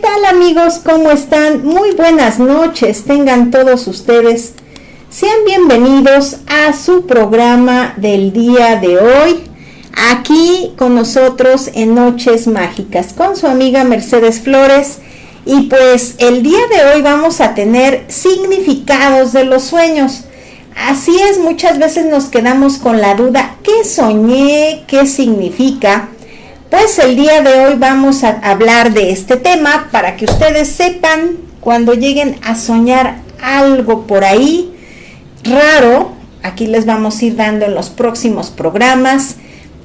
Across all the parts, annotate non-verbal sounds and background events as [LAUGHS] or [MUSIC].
tal amigos? ¿Cómo están? Muy buenas noches, tengan todos ustedes. Sean bienvenidos a su programa del día de hoy, aquí con nosotros en Noches Mágicas, con su amiga Mercedes Flores. Y pues el día de hoy vamos a tener significados de los sueños. Así es, muchas veces nos quedamos con la duda, ¿qué soñé? ¿Qué significa? Pues el día de hoy vamos a hablar de este tema para que ustedes sepan cuando lleguen a soñar algo por ahí raro, aquí les vamos a ir dando en los próximos programas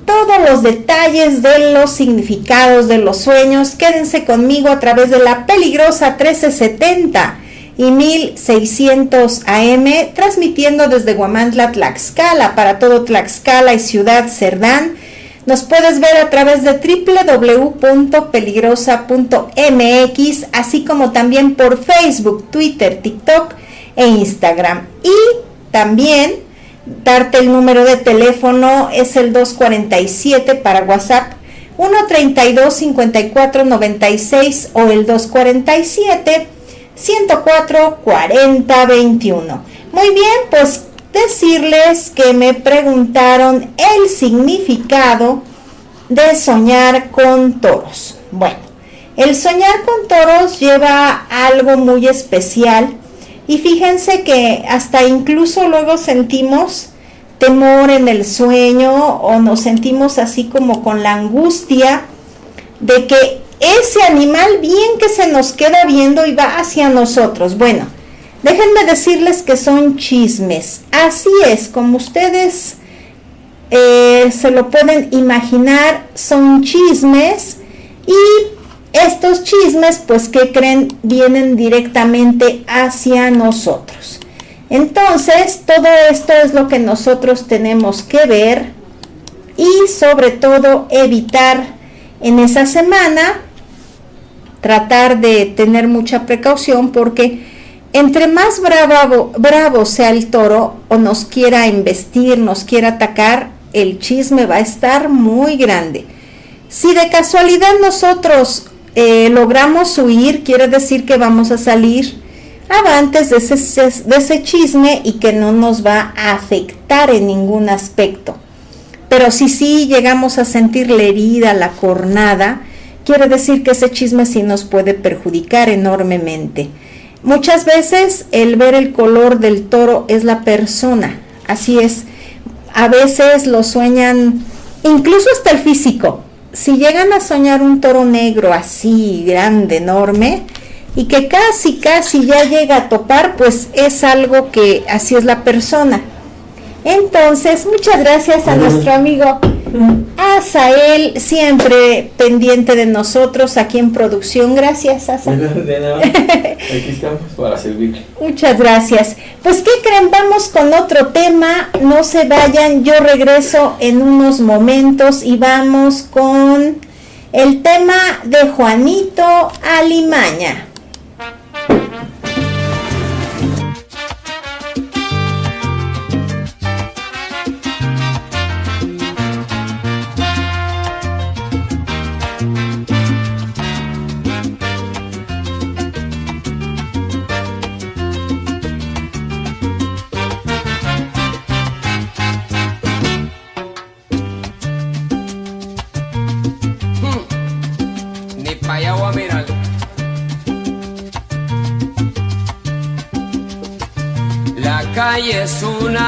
todos los detalles de los significados de los sueños. Quédense conmigo a través de la peligrosa 1370 y 1600 AM, transmitiendo desde Guamantla, Tlaxcala, para todo Tlaxcala y Ciudad Cerdán nos puedes ver a través de www.peligrosa.mx, así como también por Facebook, Twitter, TikTok e Instagram. Y también darte el número de teléfono es el 247 para WhatsApp 132 54 96 o el 247 104 40 21. Muy bien, pues decirles que me preguntaron el significado de soñar con toros. Bueno, el soñar con toros lleva algo muy especial y fíjense que hasta incluso luego sentimos temor en el sueño o nos sentimos así como con la angustia de que ese animal bien que se nos queda viendo y va hacia nosotros. Bueno, Déjenme decirles que son chismes. Así es, como ustedes eh, se lo pueden imaginar, son chismes y estos chismes, pues, ¿qué creen? Vienen directamente hacia nosotros. Entonces, todo esto es lo que nosotros tenemos que ver y sobre todo evitar en esa semana, tratar de tener mucha precaución porque entre más bravo, sea el toro o nos quiera investir, nos quiera atacar, el chisme va a estar muy grande. Si de casualidad nosotros eh, logramos huir, quiere decir que vamos a salir avantes de ese, de ese chisme y que no nos va a afectar en ningún aspecto. Pero si sí llegamos a sentir la herida, la cornada, quiere decir que ese chisme sí nos puede perjudicar enormemente. Muchas veces el ver el color del toro es la persona, así es. A veces lo sueñan, incluso hasta el físico. Si llegan a soñar un toro negro así, grande, enorme, y que casi, casi ya llega a topar, pues es algo que así es la persona. Entonces, muchas gracias a nuestro amigo Asael, siempre pendiente de nosotros aquí en producción. Gracias, Asa. [LAUGHS] Aquí estamos para servir. Muchas gracias. Pues, ¿qué creen? Vamos con otro tema. No se vayan, yo regreso en unos momentos y vamos con el tema de Juanito Alimaña.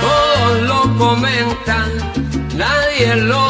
todos lo comentan, nadie lo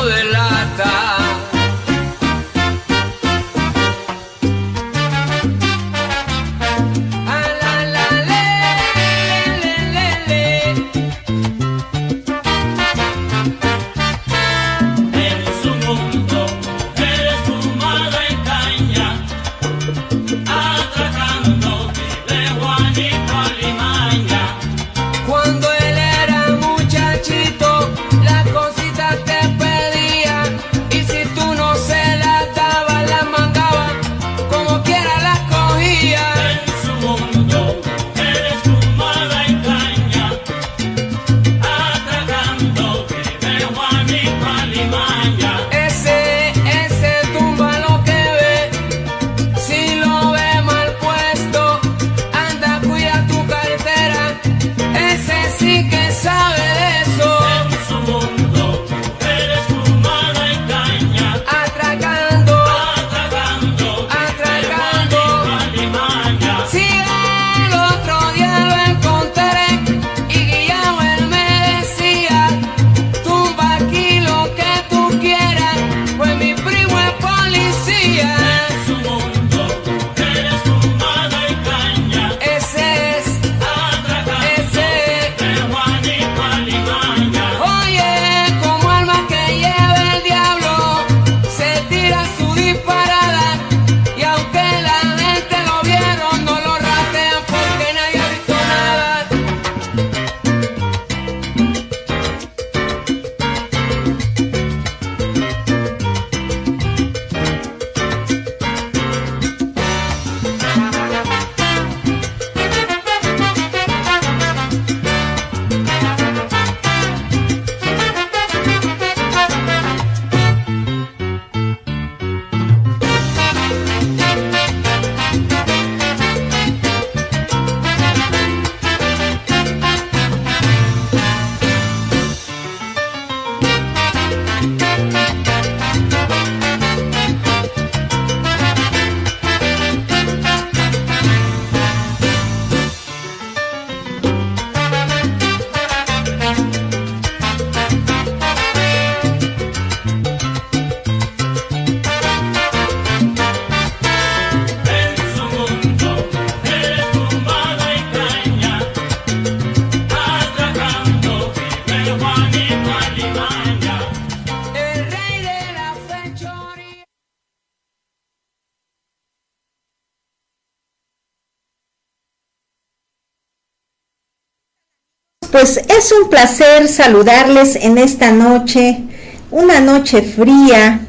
Pues es un placer saludarles en esta noche, una noche fría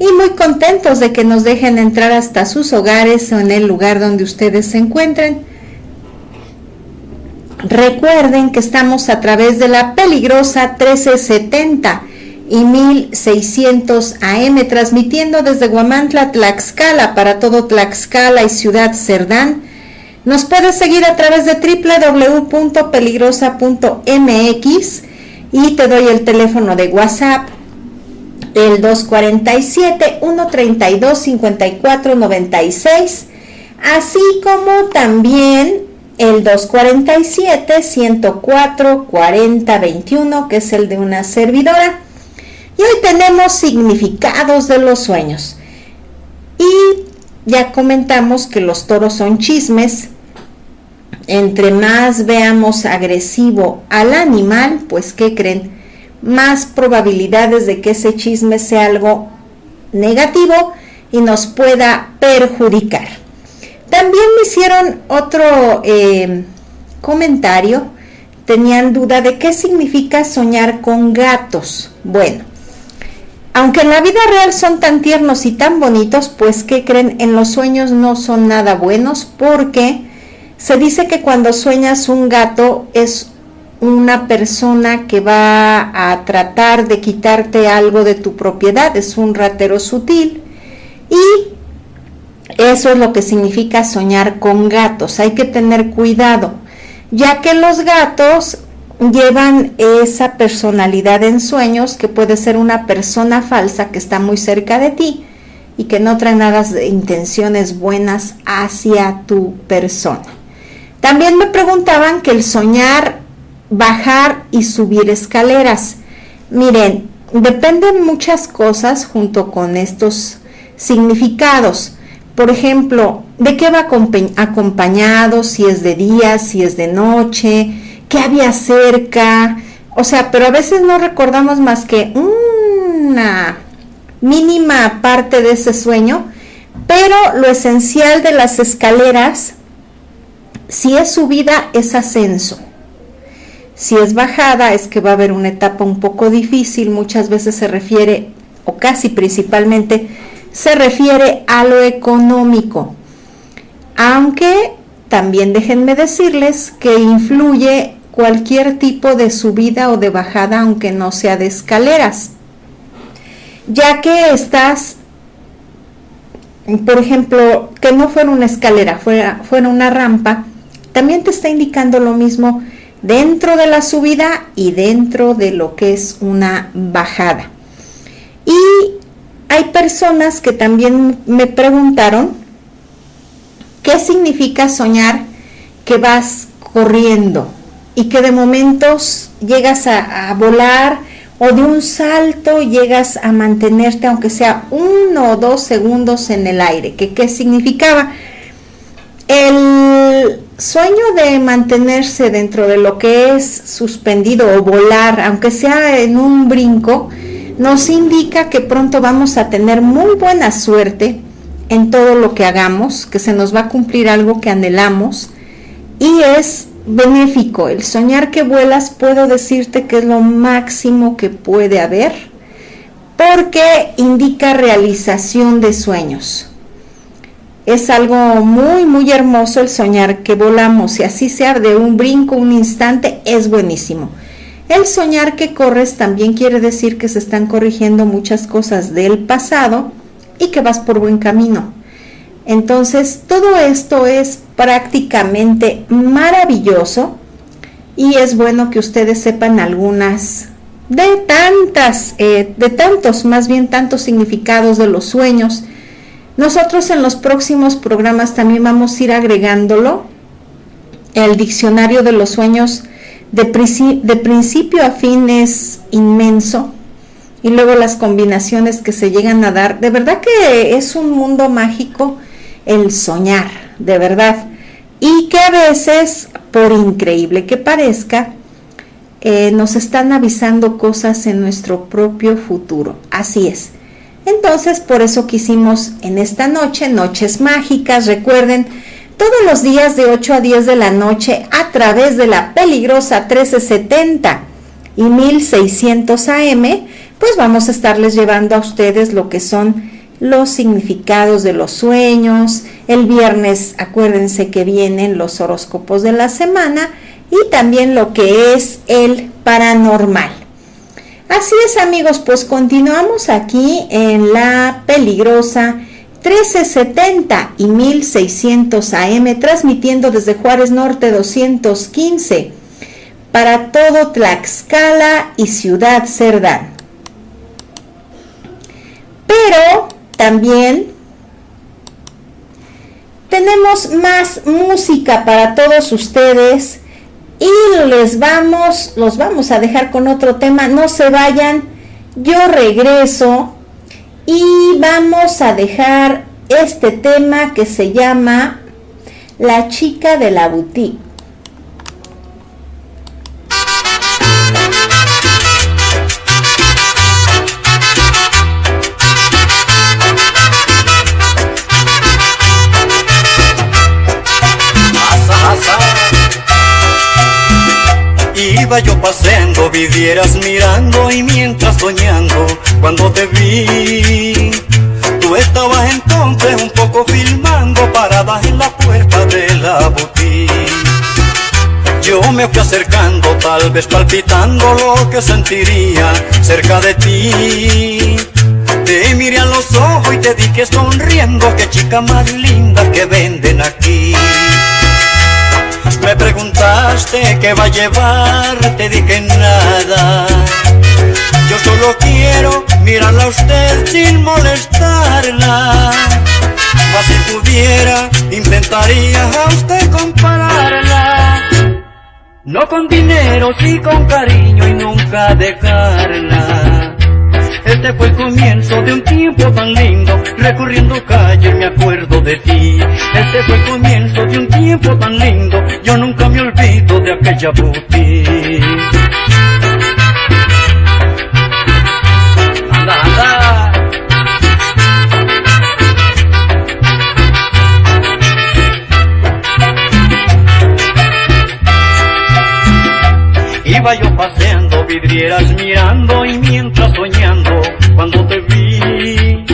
y muy contentos de que nos dejen entrar hasta sus hogares o en el lugar donde ustedes se encuentren. Recuerden que estamos a través de la peligrosa 1370 y 1600 AM transmitiendo desde Guamantla, Tlaxcala para todo Tlaxcala y Ciudad Cerdán nos puedes seguir a través de www.peligrosa.mx y te doy el teléfono de WhatsApp el 247-132-5496, así como también el 247-104-4021, que es el de una servidora. Y hoy tenemos significados de los sueños. Y ya comentamos que los toros son chismes. Entre más veamos agresivo al animal, pues ¿qué creen? Más probabilidades de que ese chisme sea algo negativo y nos pueda perjudicar. También me hicieron otro eh, comentario, tenían duda de qué significa soñar con gatos. Bueno, aunque en la vida real son tan tiernos y tan bonitos, pues ¿qué creen? En los sueños no son nada buenos porque se dice que cuando sueñas un gato es una persona que va a tratar de quitarte algo de tu propiedad, es un ratero sutil y eso es lo que significa soñar con gatos. Hay que tener cuidado, ya que los gatos llevan esa personalidad en sueños que puede ser una persona falsa que está muy cerca de ti y que no trae nada de intenciones buenas hacia tu persona. También me preguntaban que el soñar bajar y subir escaleras. Miren, dependen muchas cosas junto con estos significados. Por ejemplo, de qué va acompañado, si es de día, si es de noche, qué había cerca, o sea, pero a veces no recordamos más que una mínima parte de ese sueño, pero lo esencial de las escaleras, si es subida, es ascenso. Si es bajada, es que va a haber una etapa un poco difícil, muchas veces se refiere, o casi principalmente, se refiere a lo económico. Aunque también déjenme decirles que influye cualquier tipo de subida o de bajada, aunque no sea de escaleras. Ya que estás, por ejemplo, que no fuera una escalera, fuera, fuera una rampa, también te está indicando lo mismo dentro de la subida y dentro de lo que es una bajada. Y hay personas que también me preguntaron qué significa soñar que vas corriendo y que de momentos llegas a, volar o de un salto llegas a mantenerte aunque sea uno o dos segundos en el aire. ¿Qué, qué significaba? El sueño de mantenerse dentro de lo que es suspendido o volar, aunque sea en un brinco, nos indica que pronto vamos a tener muy buena suerte en todo lo que hagamos, que se nos va a cumplir algo que anhelamos y es benéfico. El soñar que vuelas puedo decirte que es lo máximo que puede haber porque indica realización de sueños. Es algo muy, muy hermoso el soñar que volamos y así sea de un brinco, un instante, es buenísimo. El soñar que corres también quiere decir que se están corrigiendo muchas cosas del pasado y que vas por buen camino. Entonces, todo esto es prácticamente maravilloso y es bueno que ustedes sepan algunas de tantas, eh, de tantos, más bien tantos significados de los sueños nosotros en los próximos programas también vamos a ir agregándolo, el diccionario de los sueños de, principio a fin es inmenso y luego las combinaciones que se llegan a dar. De verdad que es un mundo mágico el soñar, de verdad. Y que a veces, por increíble que parezca, eh, nos están avisando cosas en nuestro propio futuro. Así es. Entonces, por eso quisimos en esta noche, Noches Mágicas, recuerden, todos los días de 8 a 10 de la noche a través de la peligrosa 1370 y 1600 AM, pues vamos a estarles llevando a ustedes lo que son los significados de los sueños. El viernes, acuérdense que vienen los horóscopos de la semana y también lo que es el paranormal. Así es amigos, pues continuamos aquí en la peligrosa 1370 y 1600 AM, transmitiendo desde Juárez Norte 215 para todo Tlaxcala y Ciudad Cerdán. Pero también tenemos más música para todos ustedes y les vamos, los vamos a dejar con otro tema, no se vayan, yo regreso y vamos a dejar este tema que se llama La chica de la boutique. Yo paseando, vivieras mirando y mientras soñando, cuando te vi, tú estabas entonces un poco filmando paradas en la puerta de la boutique. Yo me fui acercando, tal vez palpitando lo que sentiría cerca de ti. Te miré a los ojos y te dije sonriendo, qué chica más linda que venden aquí. Me preguntaste qué va a llevar, te dije nada. Yo solo quiero mirarla a usted sin molestarla. Mas si pudiera, intentaría a usted compararla. No con dinero, sí con cariño y nunca dejarla. Este fue el comienzo de un tiempo tan lindo, recorriendo calles me acuerdo de ti. Este fue el comienzo de un tiempo tan lindo, yo nunca me olvido de aquella boutique. Anda. Iba yo paseando, vidrieras mirando y mientras soñando, cuando te vi,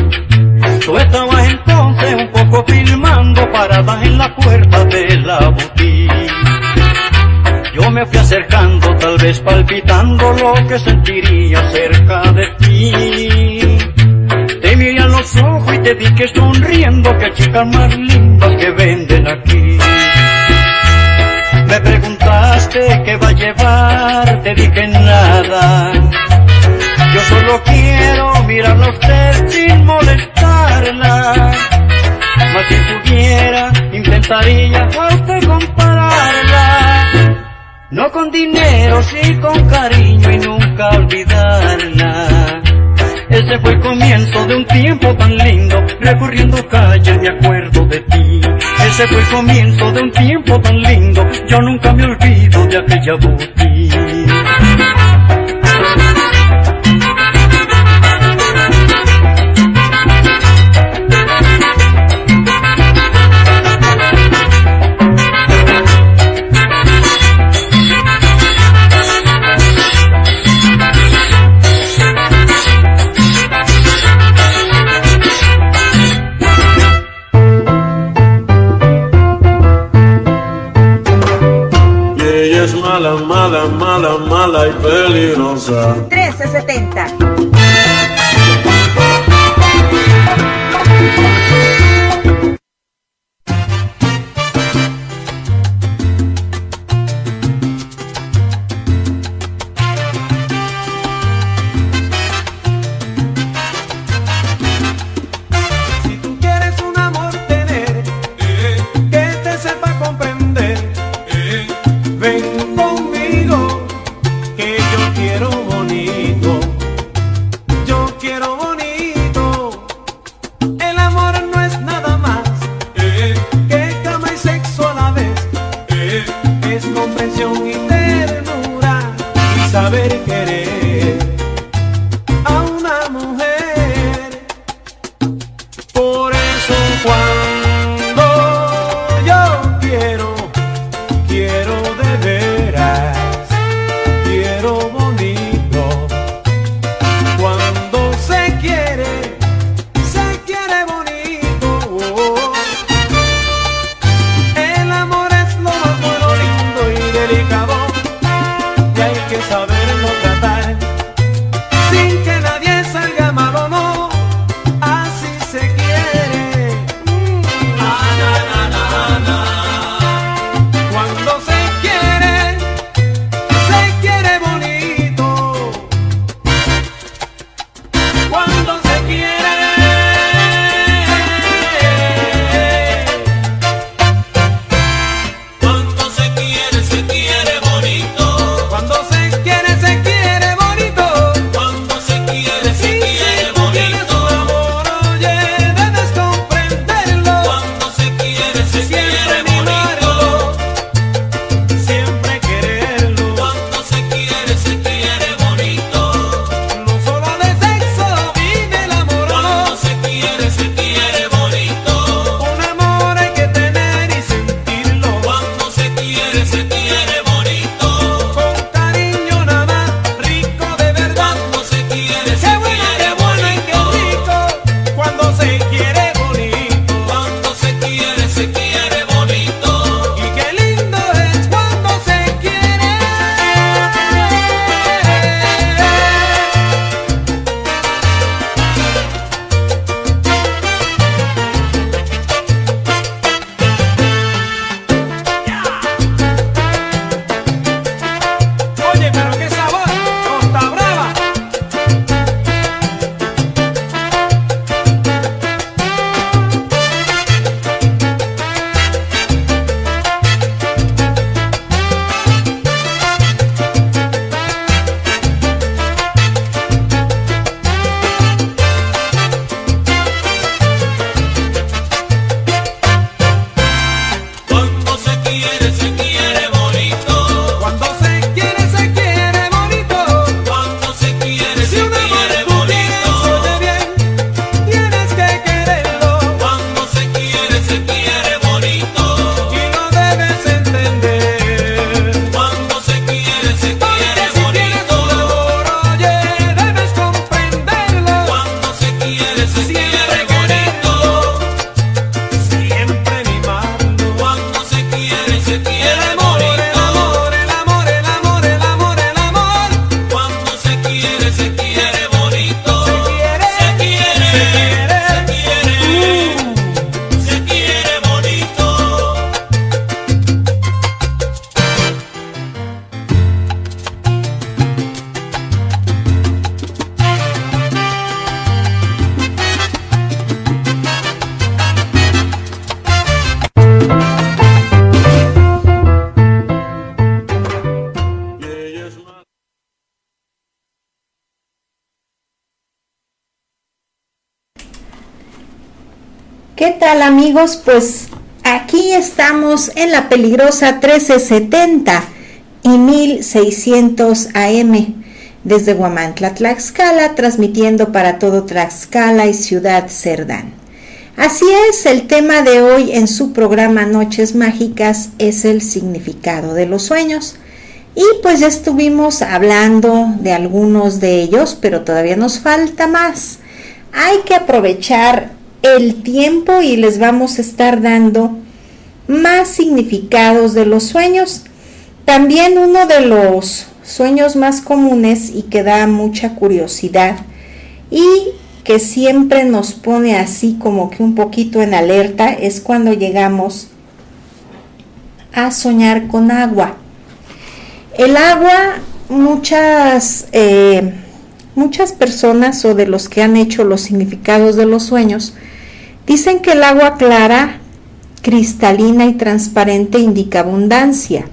tú estabas entonces un poco filmando paradas en la puerta de la boutique. Yo me fui acercando, tal vez palpitando lo que sentiría cerca de ti. Te miré a los ojos y te vi que sonriendo, que chicas más lindas que venden aquí. Me preguntaste qué va a llevar, te dije nada. Yo solo quiero mirarla a usted sin molestarla. Mas si pudiera, intentaría a usted compararla. No con dinero, sí con cariño y nunca olvidarla. Ese fue el comienzo de un tiempo tan lindo, recorriendo calles me acuerdo de ti. Ese fue el comienzo de un tiempo tan lindo, yo nunca me olvido de aquella boutique. Mala, y peligrosa. 1370. ¿Qué tal amigos? Pues aquí estamos en la peligrosa 1370 y 1600 AM desde Huamantla, Tlaxcala, transmitiendo para todo Tlaxcala y Ciudad Cerdán. Así es, el tema de hoy en su programa Noches Mágicas es el significado de los sueños. Y pues ya estuvimos hablando de algunos de ellos, pero todavía nos falta más. Hay que aprovechar el tiempo y les vamos a estar dando más significados de los sueños. También uno de los sueños más comunes y que da mucha curiosidad y que siempre nos pone así como que un poquito en alerta es cuando llegamos a soñar con agua. El agua, muchas, eh, muchas personas o de los que han hecho los significados de los sueños, dicen que el agua clara, cristalina y transparente indica abundancia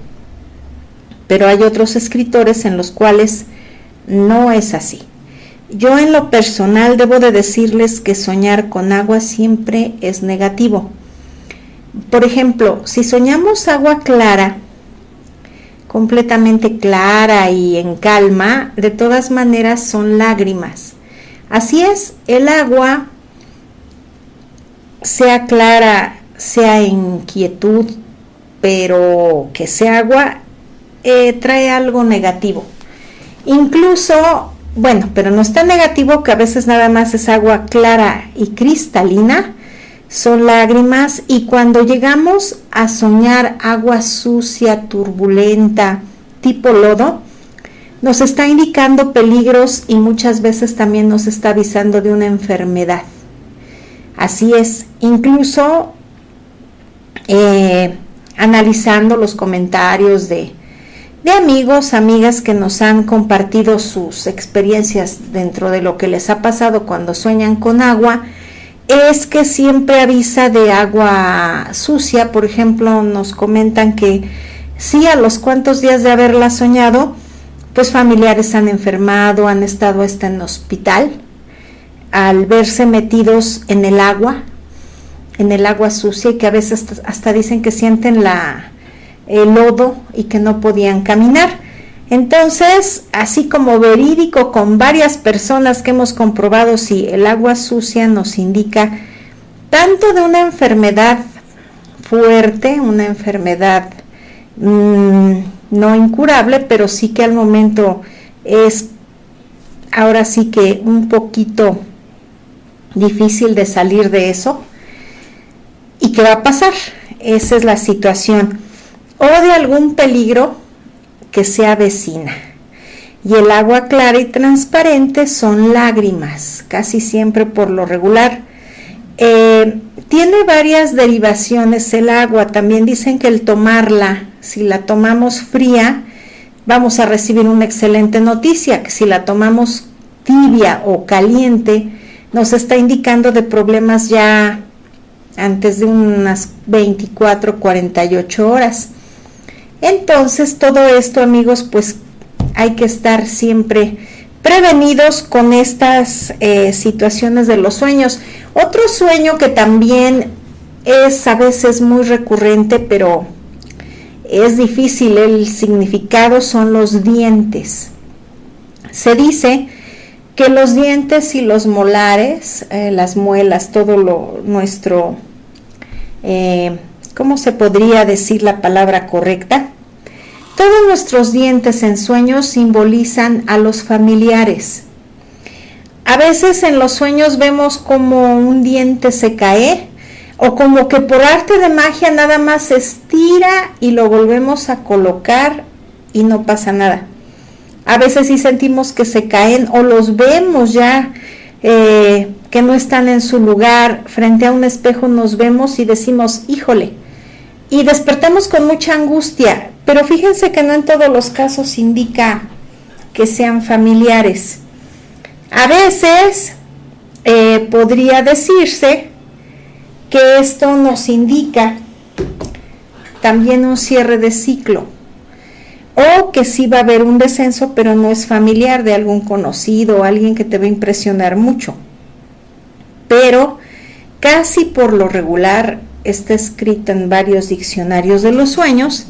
pero hay otros escritores en los cuales no es así. Yo en lo personal debo de decirles que soñar con agua siempre es negativo. Por ejemplo, si soñamos agua clara, completamente clara y en calma, de todas maneras son lágrimas. Así es, el agua, sea clara, sea en quietud, pero que sea agua, eh, trae algo negativo. Incluso, bueno, pero no es tan negativo que a veces nada más es agua clara y cristalina, son lágrimas y cuando llegamos a soñar agua sucia, turbulenta, tipo lodo, nos está indicando peligros y muchas veces también nos está avisando de una enfermedad. Así es, incluso eh, analizando los comentarios de, de amigos, amigas que nos han compartido sus experiencias dentro de lo que les ha pasado cuando sueñan con agua, es que siempre avisa de agua sucia. Por ejemplo, nos comentan que sí, a los cuantos días de haberla soñado, pues familiares han enfermado, han estado hasta en hospital, al verse metidos en el agua, en el agua sucia, y que a veces hasta dicen que sienten la, el lodo y que no podían caminar. Entonces, así como verídico con varias personas que hemos comprobado si el agua sucia nos indica tanto de una enfermedad fuerte, una enfermedad mm, no incurable, pero sí que al momento es ahora sí que un poquito difícil de salir de eso. ¿Y qué va a pasar? Esa es la situación o de algún peligro que se avecina. Y el agua clara y transparente son lágrimas, casi siempre por lo regular. Eh, tiene varias derivaciones el agua. También dicen que el tomarla, si la tomamos fría, vamos a recibir una excelente noticia, que si la tomamos tibia o caliente, nos está indicando de problemas ya antes de unas 24, 48 horas. Entonces, todo esto, amigos, pues hay que estar siempre prevenidos con estas eh, situaciones de los sueños. Otro sueño que también es a veces muy recurrente, pero es difícil el significado, son los dientes. Se dice que los dientes y los molares, eh, las muelas, todo lo nuestro eh, ¿cómo se podría decir la palabra correcta? Todos nuestros dientes en sueños simbolizan a los familiares. A veces en los sueños vemos como un diente se cae o como que por arte de magia nada más se estira y lo volvemos a colocar y no pasa nada. A veces sí sentimos que se caen o los vemos ya eh, que no están en su lugar. Frente a un espejo nos vemos y decimos, híjole, y despertamos con mucha angustia, pero fíjense que no en todos los casos indica que sean familiares. A veces eh, podría decirse que esto nos indica también un cierre de ciclo o que sí va a haber un descenso, pero no es familiar de algún conocido o alguien que te va a impresionar mucho. Pero casi por lo regular está escrita en varios diccionarios de los sueños,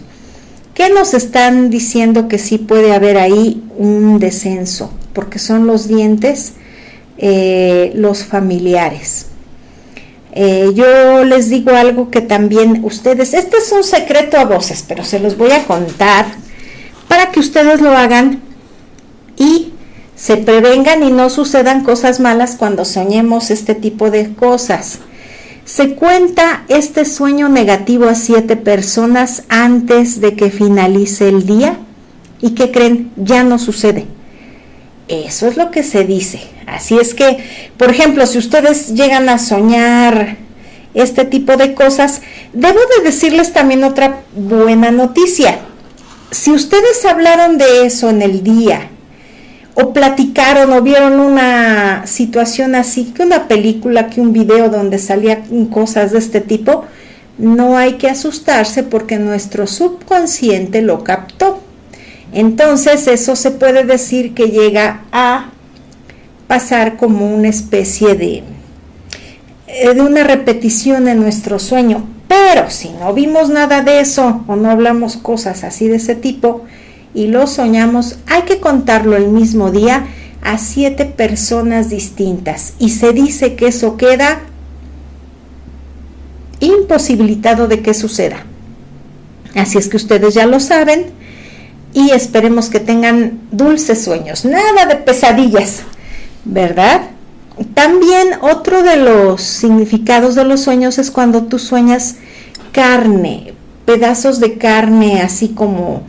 que nos están diciendo que sí puede haber ahí un descenso, porque son los dientes eh, los familiares. Eh, yo les digo algo que también ustedes, este es un secreto a voces, pero se los voy a contar para que ustedes lo hagan y se prevengan y no sucedan cosas malas cuando soñemos este tipo de cosas. Se cuenta este sueño negativo a siete personas antes de que finalice el día y que creen ya no sucede. Eso es lo que se dice. Así es que, por ejemplo, si ustedes llegan a soñar este tipo de cosas, debo de decirles también otra buena noticia. Si ustedes hablaron de eso en el día o platicaron o vieron una situación así, que una película, que un video donde salían cosas de este tipo, no hay que asustarse porque nuestro subconsciente lo captó. Entonces eso se puede decir que llega a pasar como una especie de, eh, de una repetición en nuestro sueño. Pero si no vimos nada de eso o no hablamos cosas así de ese tipo, y lo soñamos, hay que contarlo el mismo día a siete personas distintas y se dice que eso queda imposibilitado de que suceda. Así es que ustedes ya lo saben y esperemos que tengan dulces sueños, nada de pesadillas, ¿verdad? También otro de los significados de los sueños es cuando tú sueñas carne, pedazos de carne así como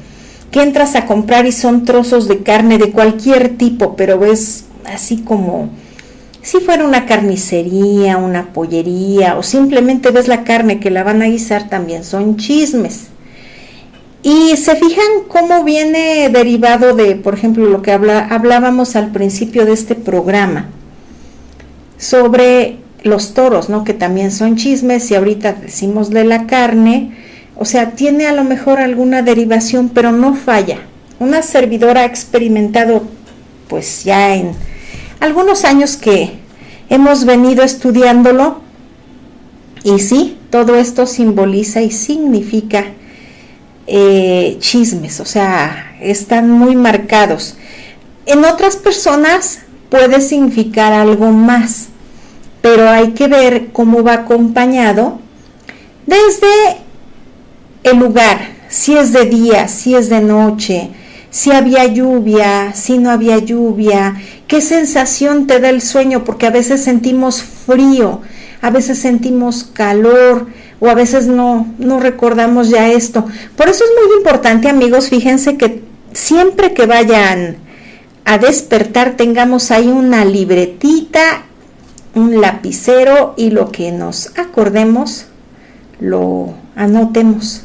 que entras a comprar y son trozos de carne de cualquier tipo, pero ves así como si fuera una carnicería, una pollería o simplemente ves la carne que la van a guisar, también son chismes. Y se fijan cómo viene derivado de, por ejemplo, lo que hablábamos al principio de este programa sobre los toros, ¿no? Que también son chismes y ahorita decimos de la carne, o sea, tiene a lo mejor alguna derivación, pero no falla. Una servidora ha experimentado, pues ya en algunos años que hemos venido estudiándolo, y sí, todo esto simboliza y significa eh, chismes, o sea, están muy marcados. En otras personas puede significar algo más, pero hay que ver cómo va acompañado desde el lugar, si es de día, si es de noche, si había lluvia, si no había lluvia, qué sensación te da el sueño, porque a veces sentimos frío, a veces sentimos calor o a veces no, no recordamos ya esto. Por eso es muy importante, amigos, fíjense que siempre que vayan a despertar tengamos ahí una libretita, un lapicero y lo que nos acordemos lo anotemos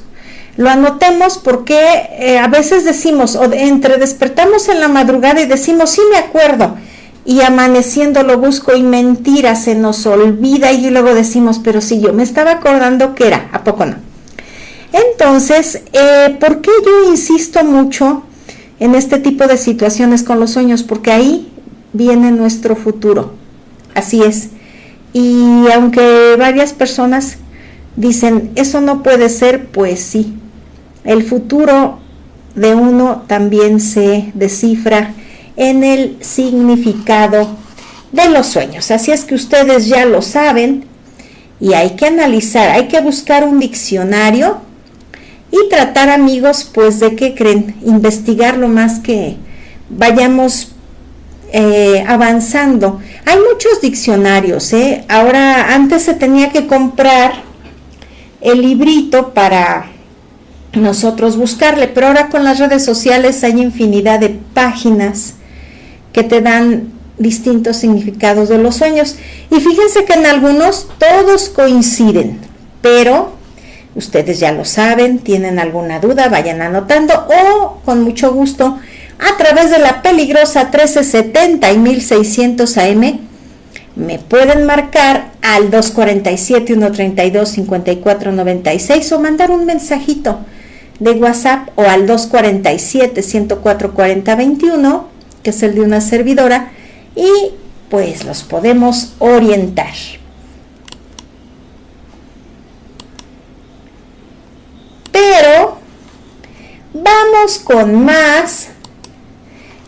lo anotemos porque eh, a veces decimos, o entre despertamos en la madrugada y decimos, sí me acuerdo, y amaneciendo lo busco y mentira, se nos olvida y luego decimos, pero si yo me estaba acordando que era, ¿a poco no? Entonces, eh, ¿por qué yo insisto mucho en este tipo de situaciones con los sueños? Porque ahí viene nuestro futuro, así es. Y aunque varias personas dicen, eso no puede ser, pues sí, el futuro de uno también se descifra en el significado de los sueños. Así es que ustedes ya lo saben y hay que analizar, hay que buscar un diccionario y tratar amigos pues de qué creen, investigar lo más que vayamos eh, avanzando. Hay muchos diccionarios, ¿eh? ahora antes se tenía que comprar el librito para nosotros buscarle. Pero ahora con las redes sociales hay infinidad de páginas que te dan distintos significados de los sueños. Y fíjense que en algunos todos coinciden, pero ustedes ya lo saben, tienen alguna duda, vayan anotando o con mucho gusto a través de la peligrosa 1370 y 1600 AM me pueden marcar al 247 132 5496 o mandar un mensajito de WhatsApp o al 247-104-4021, que es el de una servidora, y pues los podemos orientar. Pero vamos con más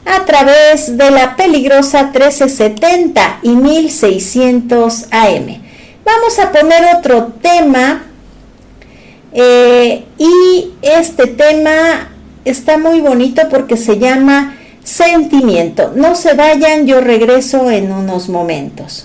a través de la peligrosa 1370 y 1600 AM. Vamos a poner otro tema eh, y este tema está muy bonito porque se llama sentimiento. No se vayan, yo regreso en unos momentos.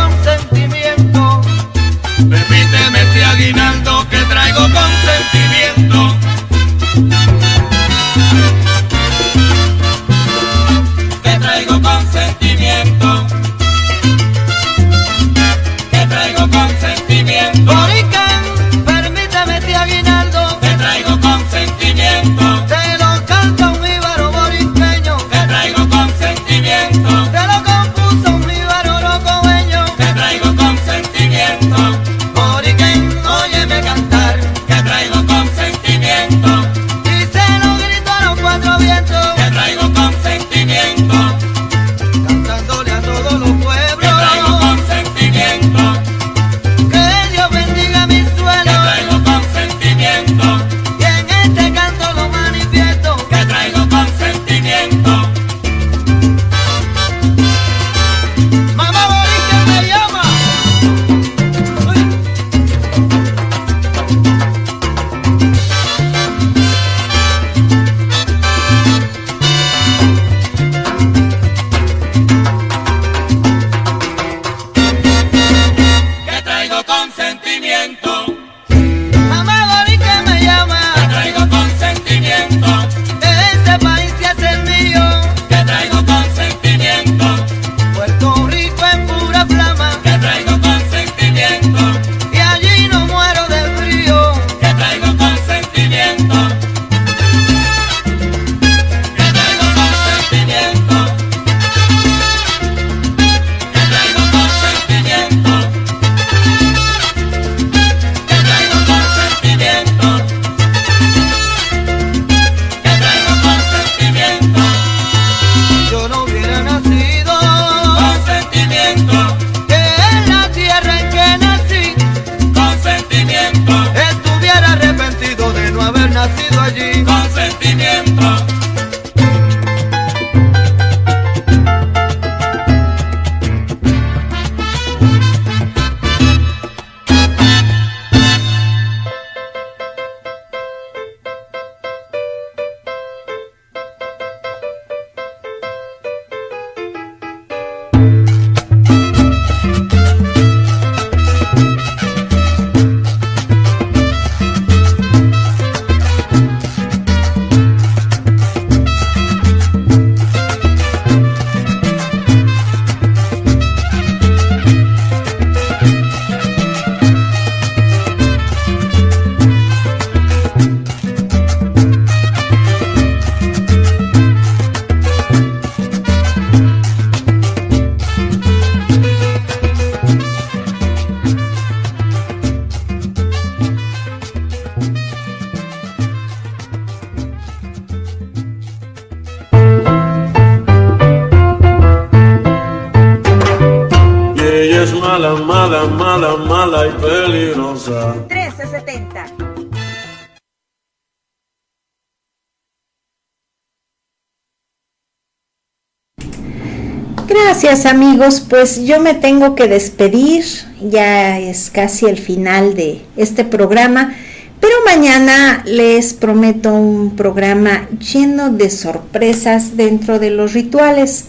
Amigos, pues yo me tengo que despedir, ya es casi el final de este programa, pero mañana les prometo un programa lleno de sorpresas dentro de los rituales.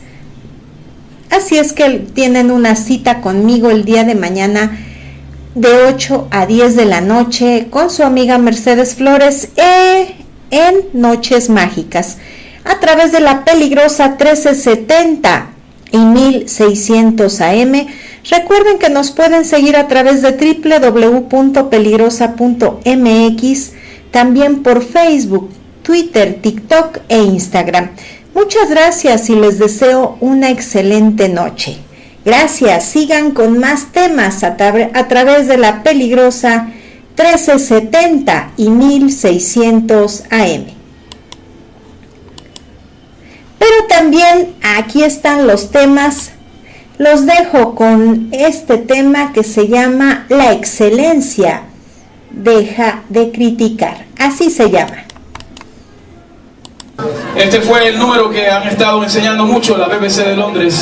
Así es que tienen una cita conmigo el día de mañana de 8 a 10 de la noche con su amiga Mercedes Flores eh, en Noches Mágicas a través de la peligrosa 1370 y 1600 AM. Recuerden que nos pueden seguir a través de www.peligrosa.mx, también por Facebook, Twitter, TikTok e Instagram. Muchas gracias y les deseo una excelente noche. Gracias, sigan con más temas a, través de la peligrosa 1370 y 1600 AM. Pero también aquí están los temas. Los dejo con este tema que se llama La excelencia deja de criticar. Así se llama. Este fue el número que han estado enseñando mucho la BBC de Londres.